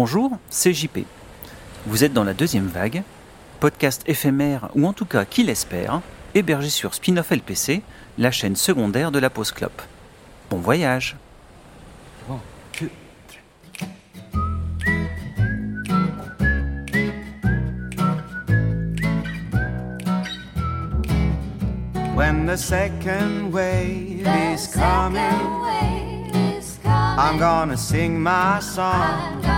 Bonjour, c'est JP. Vous êtes dans la deuxième vague, podcast éphémère ou en tout cas qui l'espère, hébergé sur Spinoff LPC, la chaîne secondaire de la pause clope. Bon voyage When the second wave is coming, I'm gonna sing my song.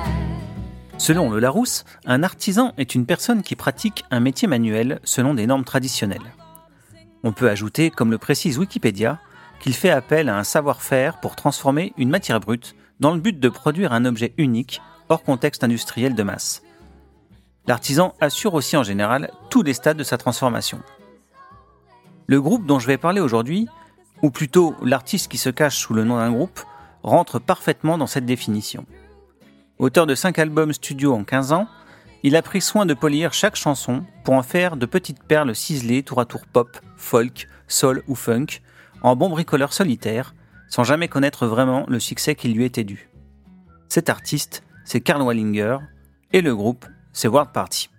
Selon le Larousse, un artisan est une personne qui pratique un métier manuel selon des normes traditionnelles. On peut ajouter, comme le précise Wikipédia, qu'il fait appel à un savoir-faire pour transformer une matière brute dans le but de produire un objet unique hors contexte industriel de masse. L'artisan assure aussi en général tous les stades de sa transformation. Le groupe dont je vais parler aujourd'hui ou plutôt l'artiste qui se cache sous le nom d'un groupe, rentre parfaitement dans cette définition. Auteur de 5 albums studio en 15 ans, il a pris soin de polir chaque chanson pour en faire de petites perles ciselées tour à tour pop, folk, soul ou funk, en bon bricoleur solitaire, sans jamais connaître vraiment le succès qui lui était dû. Cet artiste, c'est Karl Wallinger, et le groupe, c'est World Party.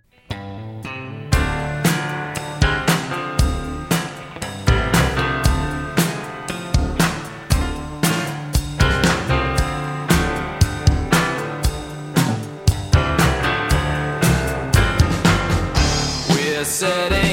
City.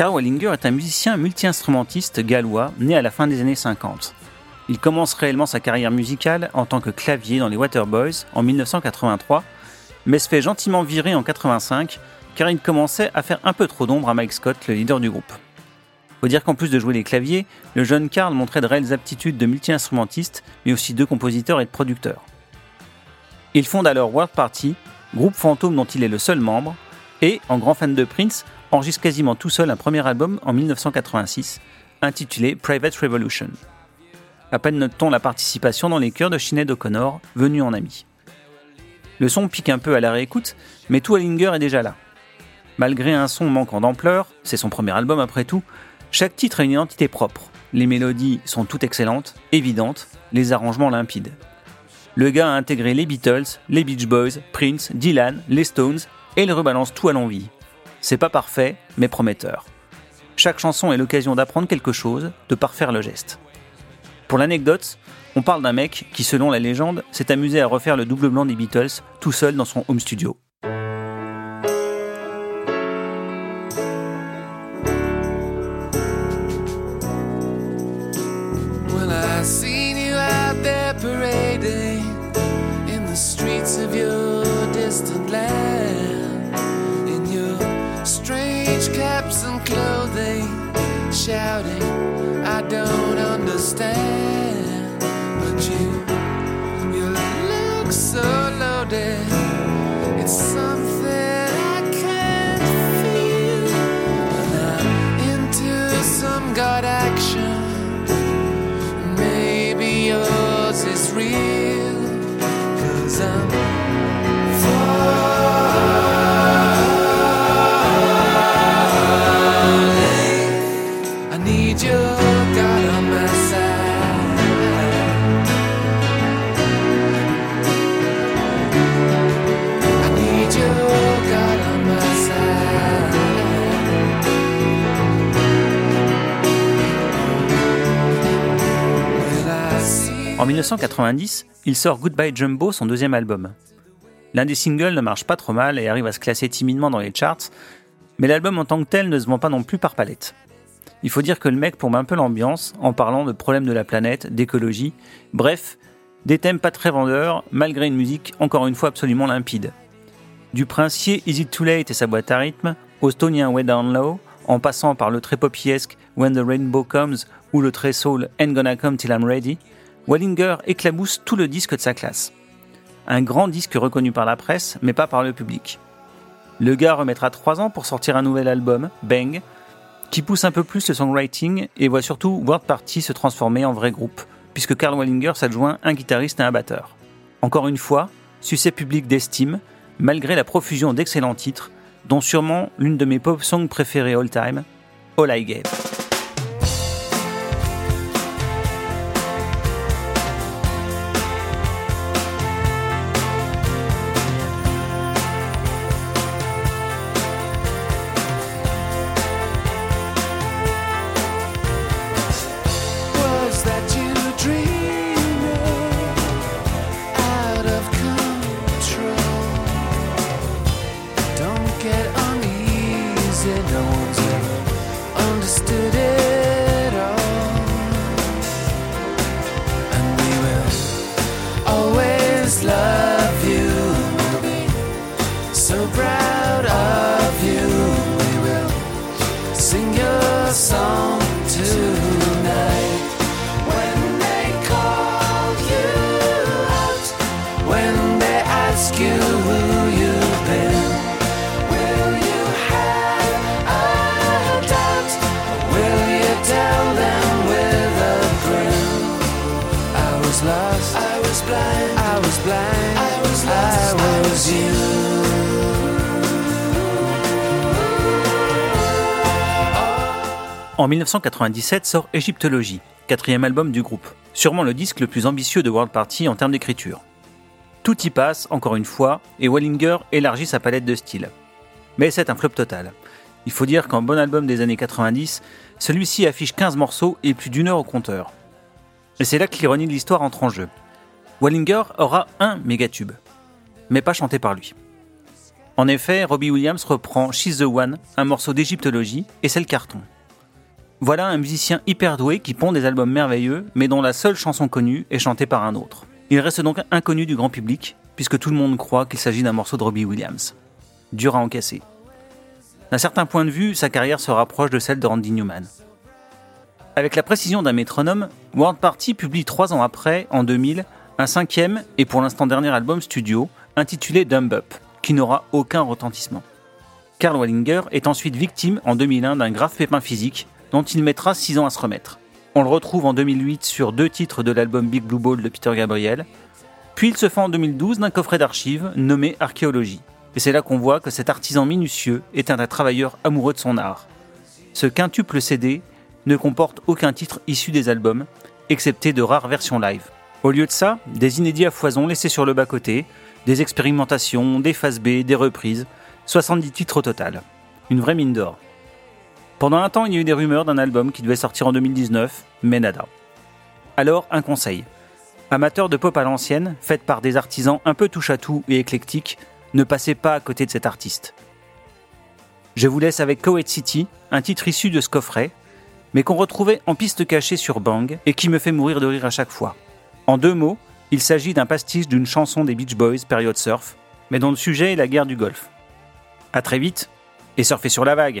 No. Karl Wallinger est un musicien multi-instrumentiste gallois né à la fin des années 50. Il commence réellement sa carrière musicale en tant que clavier dans les Waterboys en 1983, mais se fait gentiment virer en 85 car il commençait à faire un peu trop d'ombre à Mike Scott, le leader du groupe. Faut dire qu'en plus de jouer les claviers, le jeune Karl montrait de réelles aptitudes de multi-instrumentiste, mais aussi de compositeur et de producteur. Il fonde alors World Party, groupe fantôme dont il est le seul membre, et, en grand fan de Prince, enregistre quasiment tout seul un premier album en 1986, intitulé Private Revolution. À peine note-t-on la participation dans les chœurs de Sinead O'Connor, venu en ami. Le son pique un peu à la réécoute, mais tout Wallinger est déjà là. Malgré un son manquant d'ampleur, c'est son premier album après tout, chaque titre a une identité propre. Les mélodies sont toutes excellentes, évidentes, les arrangements limpides. Le gars a intégré les Beatles, les Beach Boys, Prince, Dylan, les Stones, et il rebalance tout à l'envie. C'est pas parfait, mais prometteur. Chaque chanson est l'occasion d'apprendre quelque chose, de parfaire le geste. Pour l'anecdote, on parle d'un mec qui, selon la légende, s'est amusé à refaire le double blanc des Beatles tout seul dans son home studio. Shouting, 1990, il sort Goodbye Jumbo, son deuxième album. L'un des singles ne marche pas trop mal et arrive à se classer timidement dans les charts, mais l'album en tant que tel ne se vend pas non plus par palette. Il faut dire que le mec plombe un peu l'ambiance en parlant de problèmes de la planète, d'écologie, bref, des thèmes pas très vendeurs malgré une musique encore une fois absolument limpide. Du princier Easy Too Late et sa boîte à rythme, au stonien Way Down Low, en passant par le très popiesque When the Rainbow Comes ou le très soul Ain't Gonna Come Till I'm Ready, Wallinger éclabousse tout le disque de sa classe. Un grand disque reconnu par la presse, mais pas par le public. Le gars remettra trois ans pour sortir un nouvel album, Bang, qui pousse un peu plus le songwriting et voit surtout World Party se transformer en vrai groupe, puisque Karl Wallinger s'adjoint un guitariste et un batteur. Encore une fois, succès public d'estime, malgré la profusion d'excellents titres, dont sûrement l'une de mes pop songs préférées all time, All I Gave. En 1997 sort Égyptologie, quatrième album du groupe, sûrement le disque le plus ambitieux de World Party en termes d'écriture. Tout y passe, encore une fois, et Wallinger élargit sa palette de styles. Mais c'est un flop total. Il faut dire qu'en bon album des années 90, celui-ci affiche 15 morceaux et plus d'une heure au compteur. Et c'est là que l'ironie de l'histoire entre en jeu. Wallinger aura un mégatube, mais pas chanté par lui. En effet, Robbie Williams reprend She's the One, un morceau d'égyptologie, et c'est le carton. Voilà un musicien hyper doué qui pond des albums merveilleux, mais dont la seule chanson connue est chantée par un autre. Il reste donc inconnu du grand public, puisque tout le monde croit qu'il s'agit d'un morceau de Robbie Williams. Dur à encaisser. D'un certain point de vue, sa carrière se rapproche de celle de Randy Newman. Avec la précision d'un métronome, World Party publie trois ans après, en 2000, un cinquième et pour l'instant dernier album studio, intitulé Dumb Up, qui n'aura aucun retentissement. Karl Wallinger est ensuite victime en 2001 d'un grave pépin physique dont il mettra 6 ans à se remettre. On le retrouve en 2008 sur deux titres de l'album Big Blue Ball de Peter Gabriel, puis il se fait en 2012 d'un coffret d'archives nommé Archéologie. Et c'est là qu'on voit que cet artisan minutieux est un travailleur amoureux de son art. Ce quintuple CD ne comporte aucun titre issu des albums, excepté de rares versions live. Au lieu de ça, des inédits à foison laissés sur le bas-côté, des expérimentations, des phases B, des reprises, 70 titres au total. Une vraie mine d'or. Pendant un temps, il y a eu des rumeurs d'un album qui devait sortir en 2019, mais nada. Alors, un conseil. Amateur de pop à l'ancienne, faite par des artisans un peu touche-à-tout et éclectiques, ne passez pas à côté de cet artiste. Je vous laisse avec Coed City, un titre issu de ce coffret, mais qu'on retrouvait en piste cachée sur Bang et qui me fait mourir de rire à chaque fois. En deux mots, il s'agit d'un pastiche d'une chanson des Beach Boys, période surf, mais dont le sujet est la guerre du Golfe. À très vite, et surfez sur la vague!